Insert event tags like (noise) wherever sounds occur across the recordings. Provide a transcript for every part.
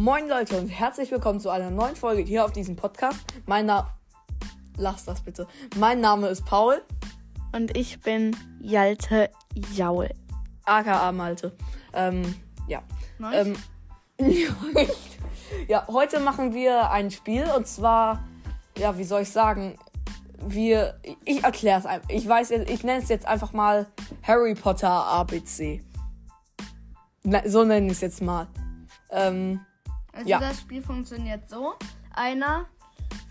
Moin Leute und herzlich willkommen zu einer neuen Folge hier auf diesem Podcast. Mein Name. Lass das bitte. Mein Name ist Paul, Und ich bin Jalte Jaul. aka Malte. Ähm, ja. Nice. Ähm, (laughs) ja, heute machen wir ein Spiel und zwar, ja, wie soll ich sagen, wir, ich erkläre es einfach. Ich weiß, ich nenne es jetzt einfach mal Harry Potter ABC. Na, so nenne ich es jetzt mal. Ähm, Also Ja. das Spiel funktioniert so. Einer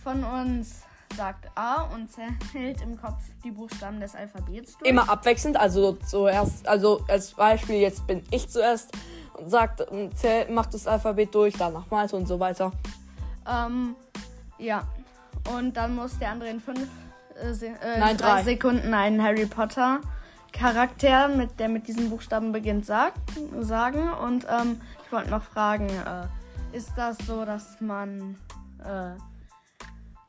von uns sagt A und zählt im Kopf die Buchstaben des Alphabets durch. immer abwechselnd, also zuerst, also als Beispiel, jetzt bin ich zuerst und sagt, ähm, zähl, macht das Alphabet durch, danach Malte und so weiter. Ähm, ja. Und dann muss der andere in fünf äh, äh, Nein, drei. Sekunden einen Harry Potter Charakter, mit, der mit diesen Buchstaben beginnt, sagt, sagen. Und ähm, ich wollte noch fragen, äh, ist das so, dass man äh,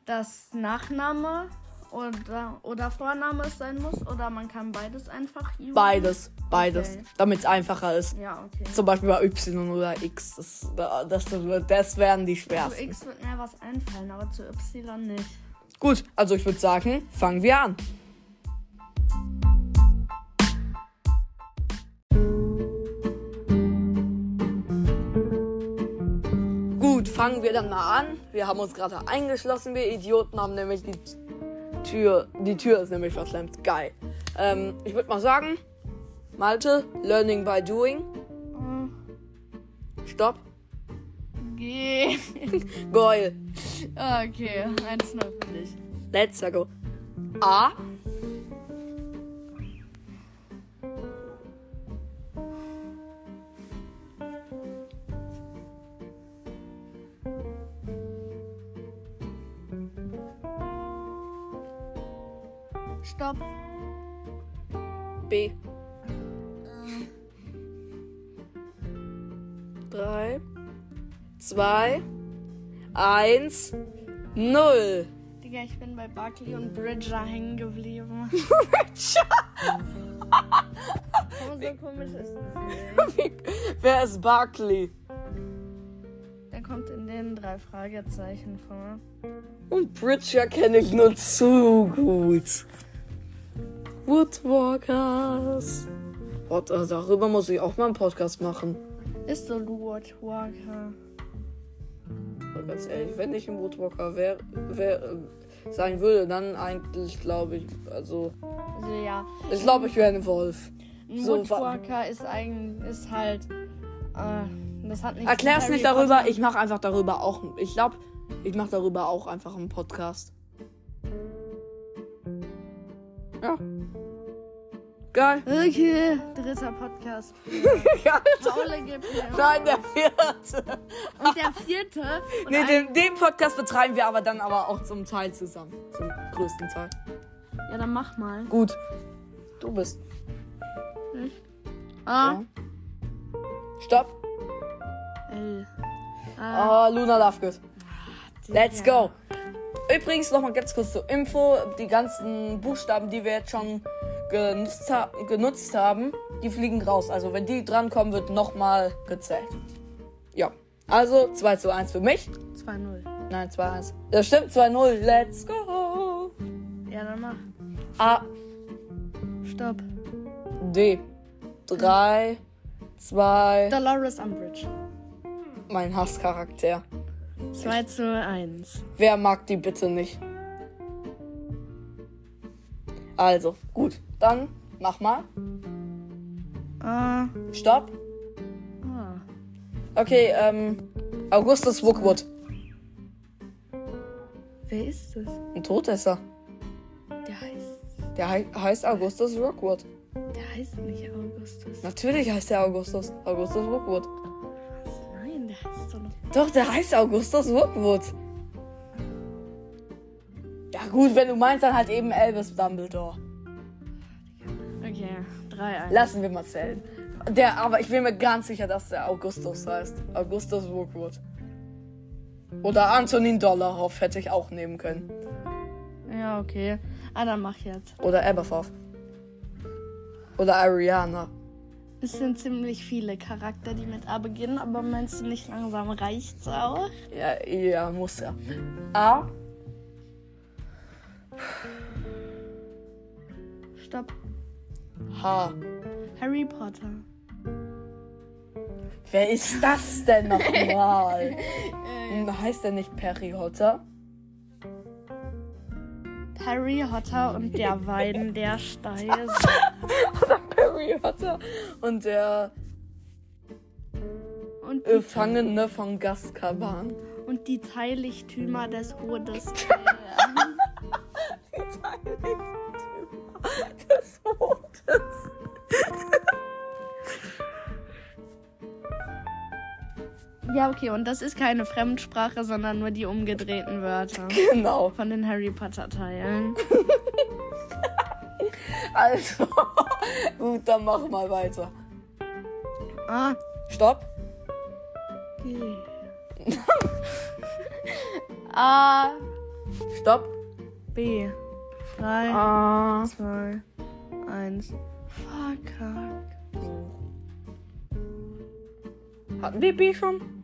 das Nachname oder, oder Vorname sein muss? Oder man kann beides einfach usen? Beides, beides, Okay. damit es einfacher ist. Ja, okay. Zum Beispiel bei Y oder X. Das, das, das wären die Zu schwersten. X wird mir was einfallen, aber zu Y nicht. Gut, also ich würde sagen, fangen wir an. Fangen wir dann mal an. Wir haben uns gerade eingeschlossen. Wir Idioten haben nämlich die Tür. Die Tür ist nämlich verklemmt. Geil. Ähm, ich würde mal sagen, Malte, Learning by Doing. Stopp. G. Geil. Okay, 1-0 für dich. Let's go. A. 1, 0. Digga, ich bin bei Barkley und Bridger hängen geblieben. (laughs) Bridger? Warum so komisch ist das? (laughs) Wer ist Barkley? Der kommt in den drei Fragezeichen vor. Und Bridger kenne ich nur zu gut. Woodwalkers. What, darüber muss ich auch mal einen Podcast machen. Ist so, du Woodwalker. Ganz ehrlich, wenn ich ein Woodwalker wär, wär, äh, sein würde, dann eigentlich glaube ich, also Also ja, ich glaube, ich wäre ein Wolf. ein So, wa- Woodwalker ist eigentlich ist halt. Äh, das hat nichts Erklär's nicht darüber, Potter- ich mache einfach darüber auch. Ich glaube, ich mache darüber auch einfach einen Podcast. Ja. Geil. Okay, dritter Podcast. (laughs) Ja, Paul gibt mir. Nein, der vierte. Und der vierte. Und Nee, den, den Podcast betreiben wir aber dann aber auch zum Teil zusammen. Zum größten Teil. Ja, dann mach mal. Gut. Du bist. A, Ja. Stopp. L. Ah, Luna Lovegood. Let's Digga. go. Übrigens noch mal ganz kurz zur Info. Die ganzen Buchstaben, die wir jetzt schon genutzt, ha genutzt haben, die fliegen raus. Also wenn die drankommen, wird noch mal gezählt. Ja. Also 2 zu 1 für mich. 2-0. Nein, 2-1. Das stimmt, 2-0. Let's go. Ja, dann mach. A, Stopp. D. 3, 2, Dolores Umbridge. mein Hasscharakter. 2 zu 1. Wer mag die bitte nicht? Also, gut. Dann mach mal. Ah. Stopp. Okay, ähm. Augustus Wookwood. Wer ist das? Ein Todesser. Der heißt. Der hei heißt Augustus Rookwood. Der heißt nicht Augustus. Natürlich heißt der Augustus. Augustus Rookwood. Nein, der heißt doch noch. Doch, der heißt Augustus Rookwood. Ja gut, wenn du meinst, dann halt eben Albus Dumbledore. Okay, 3-1. Lassen wir mal zählen. Der, aber ich bin mir ganz sicher, dass der Augustus heißt. Augustus Rookwood. Oder Antonin Dollarhoff hätte ich auch nehmen können. Ja, okay. Ah, dann mach jetzt. Oder Aberforth. Oder Ariana. Es sind ziemlich viele Charakter, die mit A beginnen, aber meinst du nicht langsam reicht's auch? Ja, ja, muss ja. A. Stopp. H. Harry Potter. Wer ist das denn nochmal? (laughs) Hm, heißt der nicht Perry Hotter? Harry Potter und der (laughs) Wein der Steine. (laughs) Oder Perry Hotter und der Und die, Gefangene von Gazkaban. und die Teilichtümer des Todes. Ja, okay, und das ist keine Fremdsprache, sondern nur die umgedrehten Wörter (laughs) Genau. von den Harry Potter Teilen. (laughs) Also, (laughs) gut, dann mach mal weiter. A, Stopp. G. A, Stopp. B. 3, Ah. 2, 1. Verkackt. Hatten wir B schon?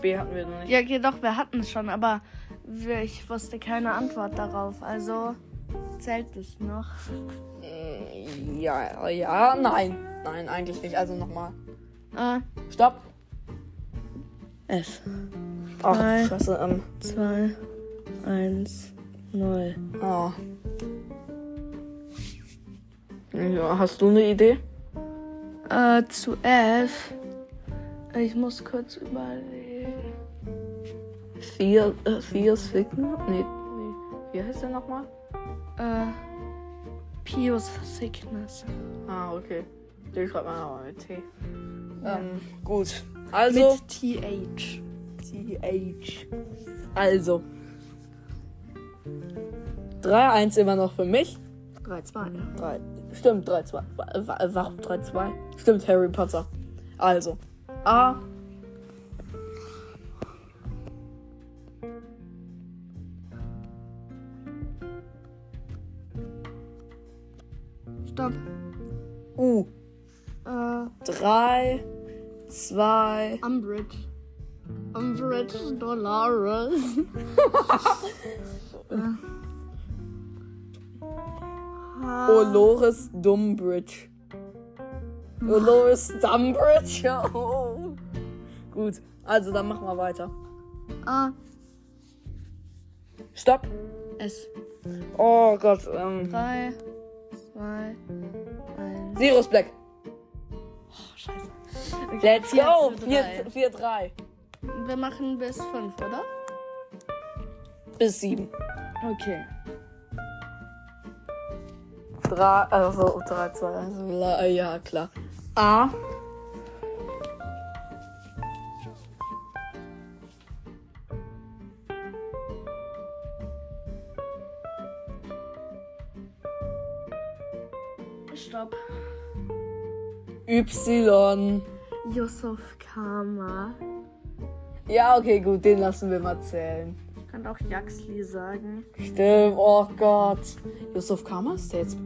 B hatten wir noch nicht. Ja, okay, doch, wir hatten es schon, aber ich wusste keine Antwort darauf. Also zählt es noch. Mm, Ja, ja, nein. Nein, eigentlich nicht. Also nochmal. A, Stopp. F. Ach, Drei. scheiße. Ähm, 2, 1, 0. oh. Ja, hast du eine Idee? Äh, zu F. Ich muss kurz überlegen. Vier, äh, vier Signal? Nee, nee. Wie heißt der nochmal? Äh, Pius Sickness. Ah, okay. Den schreibt man aber mit T. Ähm, gut. Also. Mit TH. TH. Also. 3-1 immer noch für mich. 3-2. 3. Stimmt, 3-2. Wa- wa- Warum 3-2? Stimmt, Harry Potter. Also. A. 3, 2. Umbridge. Umbridge Dolores. (laughs) Olores Dumbridge. Olores Dumbridge. Oh. (laughs) Gut. Also, dann machen wir weiter. A. Stopp. S. Oh Gott. Ähm. 3, 2, 1. Sirius Black. Scheiße. Let's go. zu drei. 4-3. Wir machen bis 5, oder? Bis 7. Okay. 3, also 3, 2, 1. Ja, klar. A. Y. Yusuf Kama. Ja, okay, gut. Den lassen wir mal zählen. Ich könnte auch Yaxli sagen. Stimmt. Oh Gott. Yusuf Kama ist der jetzt.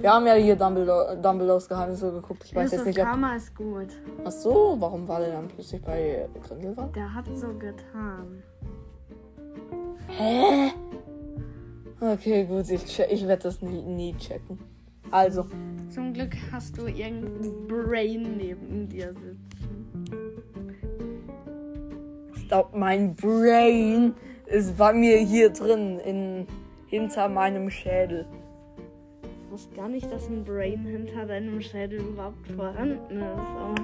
Wir haben ja hier Dumbledore, Dumbledores Geheimnisse geguckt. Ich weiß Yusuf jetzt nicht, ob. Kama ist gut. Ach so, warum war der dann plötzlich bei Grindelwald? Der hat so getan. Hä? Okay, gut, ich, ich werde das nie, nie checken. Also, Zum Glück hast du irgendein Brain neben dir sitzen. ich glaube, mein Brain ist bei mir hier drin, in, hinter meinem Schädel. Ich wusste gar nicht, dass ein Brain hinter deinem Schädel überhaupt vorhanden ist.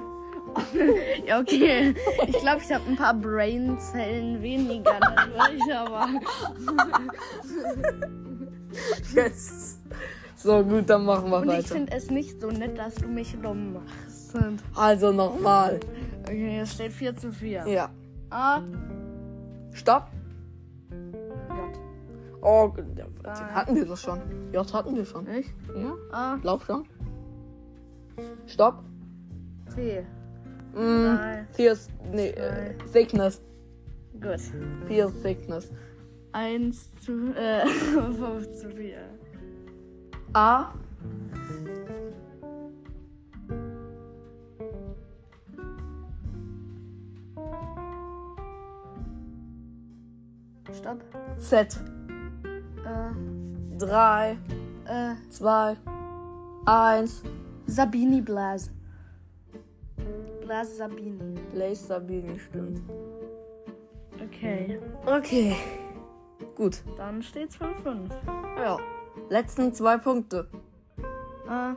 (laughs) Ja, okay. Ich glaube, ich habe ein paar Brainzellen weniger dadurch, aber. (laughs) Yes. So, gut, dann machen wir Und ich weiter. finde es nicht so nett, dass du mich dumm machst. Also nochmal. Okay, es steht 4 zu 4. Ja. A, Stopp. J. Oh, den hatten wir doch schon. J hatten wir schon. Nicht? Ja, A, glaub schon. Stopp. T. Mm. Fear, nee, äh, Thickness. Gut. Fear Thickness. 1 zu, äh, (laughs) 5 zu 4. A. Stopp. Z. Äh. Drei. Äh. Zwei. Eins. Sabini Blaze. Blaze Sabini. Blaze Sabini, stimmt. Okay. Okay. Gut. Dann steht's 5-5. Ja. Letzten zwei Punkte. Äh,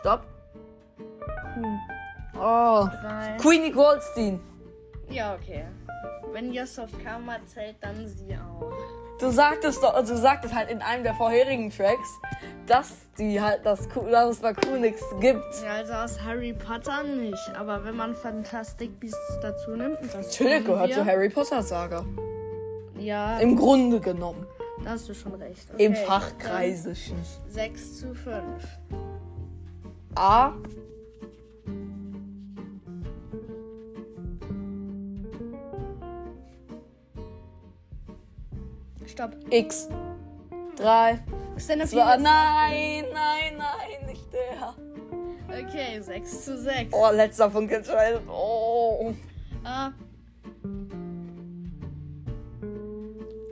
Stopp. Q. Oh. Drei. Queenie Goldstein. Ja, okay. Wenn Yusuf Kama zählt, dann sie auch. Du sagtest doch, du sagtest halt in einem der vorherigen Tracks, dass die halt das, dass es bei nichts gibt. Ja, also aus Harry Potter nicht. Aber wenn man Fantastic Beasts dazu nimmt, das Natürlich gehört zur Harry Potter Saga. Ja, Im Grunde genommen. Da hast du schon recht. Im Okay, Fachkreisischen. dann 6 zu 5. A. Stopp. X. 3, Xenophil 2, ist- nein, nein, nein, nicht der. Okay, 6 zu 6. Oh, letzter Punkt entscheidet. Oh. A,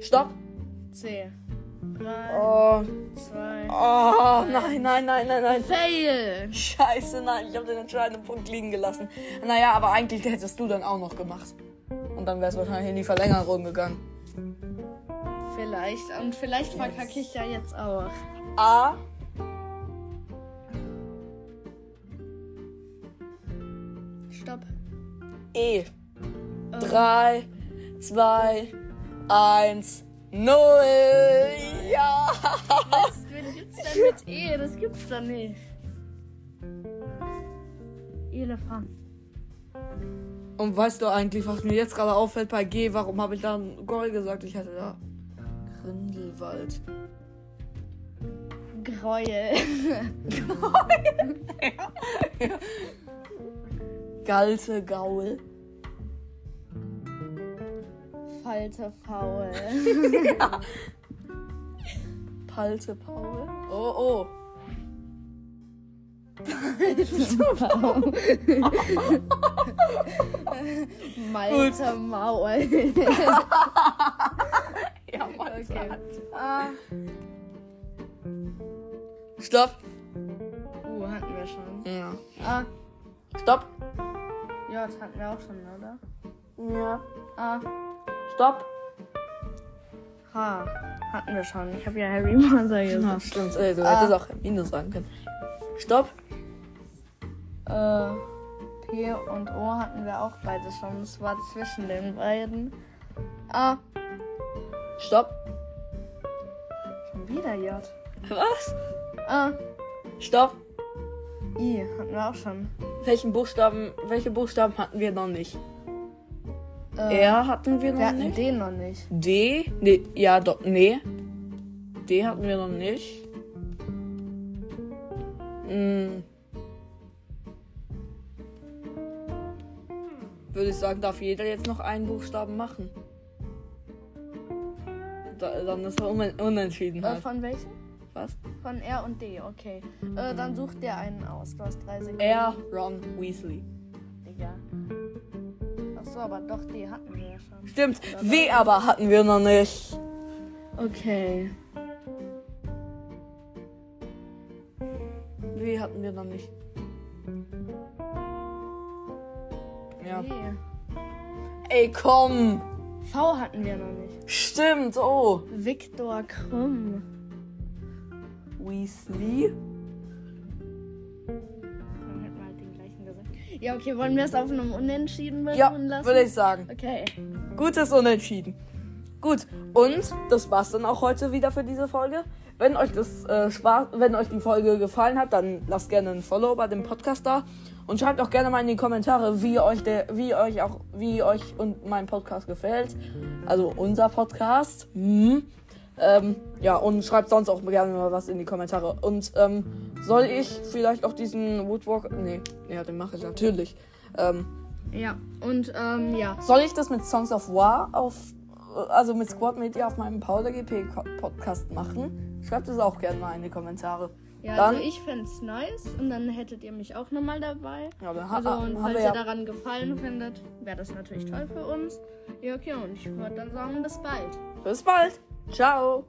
Stopp. C. 3, Oh. 2. Oh, nein, nein, nein, nein, nein. Fail! Scheiße, nein, ich habe den entscheidenden Punkt liegen gelassen. Naja, aber eigentlich hättest du dann auch noch gemacht. Und dann wär's wahrscheinlich in die Verlängerung gegangen. Vielleicht. Und vielleicht verkacke ich ja jetzt auch. A. Stopp. E. 3, 2, 1, 0. Ja. Was, wen gibt's denn mit E? Das gibt's doch nicht. Elefant. Und weißt du eigentlich, was mir jetzt gerade auffällt bei G? Warum habe ich da Goll gesagt? Ich hatte da Grindelwald. Gräuel. (laughs) Galte Gaul. Falte faul. (laughs) (laughs) Palte Paul. Oh, oh. (laughs) Malte Maul. Ja, Mann. Okay. Ah. Stopp. Uh, hatten wir schon. Ja. Ah. Stopp. Ja, das hatten wir auch schon, oder? Ja. Ah. Stopp. H. Hatten wir schon. Ich habe ja Harry Potter Ja, gesagt. stimmt. Ey, du Ah. hättest auch Hermine sagen können. Stopp. Äh, P und O hatten wir auch beide schon. Es war zwischen den beiden. Ah. Stopp. Schon wieder J. Was? Ah. Stopp. I hatten wir auch schon. Welchen Buchstaben, welche Buchstaben hatten wir noch nicht? Äh, R hatten wir noch Wir hatten nicht. den noch nicht. D? Nee, ja, doch, nee. D hatten wir noch nicht. Hm. Würde ich sagen, darf jeder jetzt noch einen Buchstaben machen. Da, dann ist er un unentschieden Äh, halt. von welchen? Was? Von R und D, okay. Äh, dann such dir einen aus. Du hast drei Sekunden. R, Ron, Weasley. Digga. Achso, aber doch, D hatten wir ja schon. Stimmt. W aber hatten wir noch nicht. Okay. W hatten wir noch nicht. Ja. D. Ey, komm. V hatten wir noch nicht. Stimmt, oh. Viktor Krumm. Weasley. Ja, okay, wollen wir es auf einem Unentschieden beruhen Ja, lassen? würde ich sagen. Okay. Gutes Unentschieden. Gut, und das war's dann auch heute wieder für diese Folge. Wenn euch das äh, Spaß, wenn euch die Folge gefallen hat, dann lasst gerne ein Follow bei dem Podcast da und schreibt auch gerne mal in die Kommentare, wie euch der, wie euch auch, wie euch und mein Podcast gefällt. Also unser Podcast. Hm. Ähm, ja, und schreibt sonst auch gerne mal was in die Kommentare. Und ähm, soll ich vielleicht auch diesen Woodwalk. Nee, ja, den mache ich natürlich. Ähm, Ja, und ähm, ja. soll ich das mit Songs of War auf, also mit Squad Media auf meinem Paula GP Podcast machen? Schreibt es auch gerne mal in die Kommentare. Ja, Dann- also ich fände es nice und dann hättet ihr mich auch nochmal dabei. Ja, dann Also und falls ihr ja. daran gefallen findet, wäre das natürlich toll für uns. Ja, okay, und ich würde dann sagen, bis bald. Bis bald. Ciao!